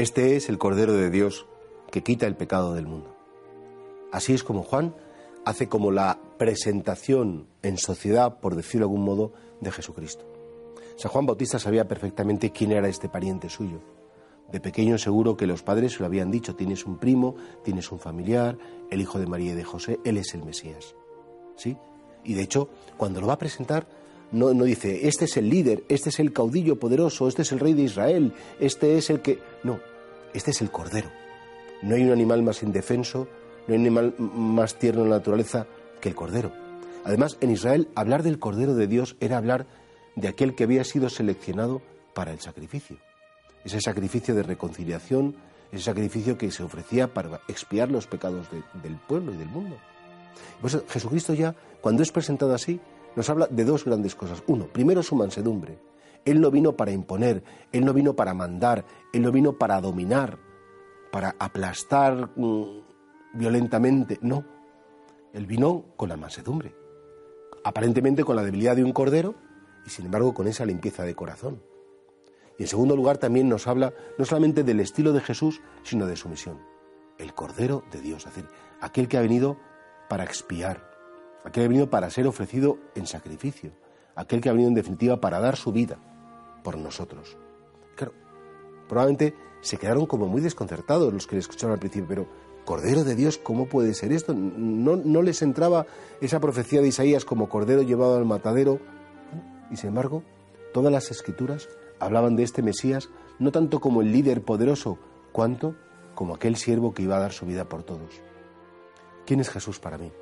Este es el Cordero de Dios que quita el pecado del mundo. Así es como Juan hace como la presentación en sociedad, por decirlo de algún modo, de Jesucristo. San Juan Bautista sabía perfectamente quién era este pariente suyo. De pequeño seguro que los padres se lo habían dicho, tienes un primo, tienes un familiar, el hijo de María y de José, él es el Mesías. ¿Sí? Y de hecho, cuando lo va a presentar, no, no, dice, este es el líder, este es el caudillo poderoso, este es el rey de Israel, este es el que... No, este es el cordero. No hay un animal más indefenso, no hay un animal más tierno en la naturaleza que el cordero. Además, en Israel, hablar del cordero de Dios era hablar de aquel que había sido seleccionado para el sacrificio. Ese sacrificio de reconciliación, ese sacrificio que se ofrecía para expiar los pecados del pueblo y del mundo. Pues Jesucristo ya, cuando es presentado así, nos habla de dos grandes cosas. Uno, primero su mansedumbre, él no vino para imponer, Él no vino para mandar, Él no vino para dominar, para aplastar mm, violentamente, no. Él vino con la mansedumbre, aparentemente con la debilidad de un cordero y sin embargo con esa limpieza de corazón. Y en segundo lugar también nos habla no solamente del estilo de Jesús, sino de su misión. El Cordero de Dios, es decir, aquel que ha venido para expiar, aquel que ha venido para ser ofrecido en sacrificio, aquel que ha venido en definitiva para dar su vida por nosotros. Claro, probablemente se quedaron como muy desconcertados los que le escucharon al principio, pero Cordero de Dios, ¿cómo puede ser esto? No, no les entraba esa profecía de Isaías como Cordero llevado al matadero. Y sin embargo, todas las escrituras hablaban de este Mesías no tanto como el líder poderoso, cuanto como aquel siervo que iba a dar su vida por todos. ¿Quién es Jesús para mí?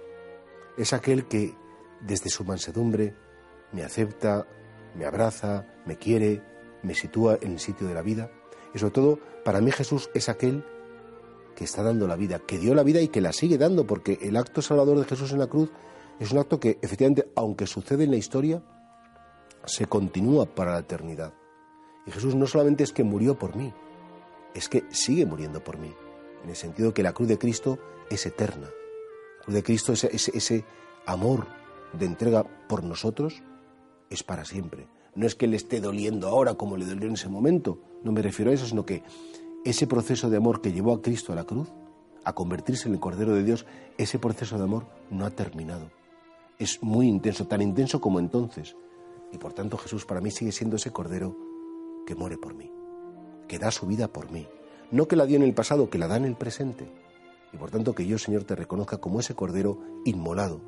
Es aquel que, desde su mansedumbre, me acepta, me abraza, me quiere, me sitúa en el sitio de la vida. Y sobre todo, para mí Jesús es aquel que está dando la vida, que dio la vida y que la sigue dando, porque el acto salvador de Jesús en la cruz es un acto que efectivamente, aunque sucede en la historia, se continúa para la eternidad. Y Jesús no solamente es que murió por mí, es que sigue muriendo por mí, en el sentido que la cruz de Cristo es eterna. La cruz de Cristo, ese, ese amor de entrega por nosotros, es para siempre. No es que le esté doliendo ahora como le dolió en ese momento, no me refiero a eso, sino que ese proceso de amor que llevó a Cristo a la cruz, a convertirse en el Cordero de Dios, ese proceso de amor no ha terminado. Es muy intenso, tan intenso como entonces. Y por tanto Jesús para mí sigue siendo ese Cordero que muere por mí, que da su vida por mí. No que la dio en el pasado, que la da en el presente. Y por tanto que yo, Señor, te reconozca como ese Cordero inmolado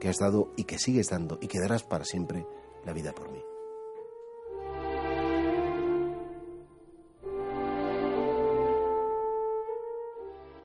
que has dado y que sigues dando y que darás para siempre la vida por mí.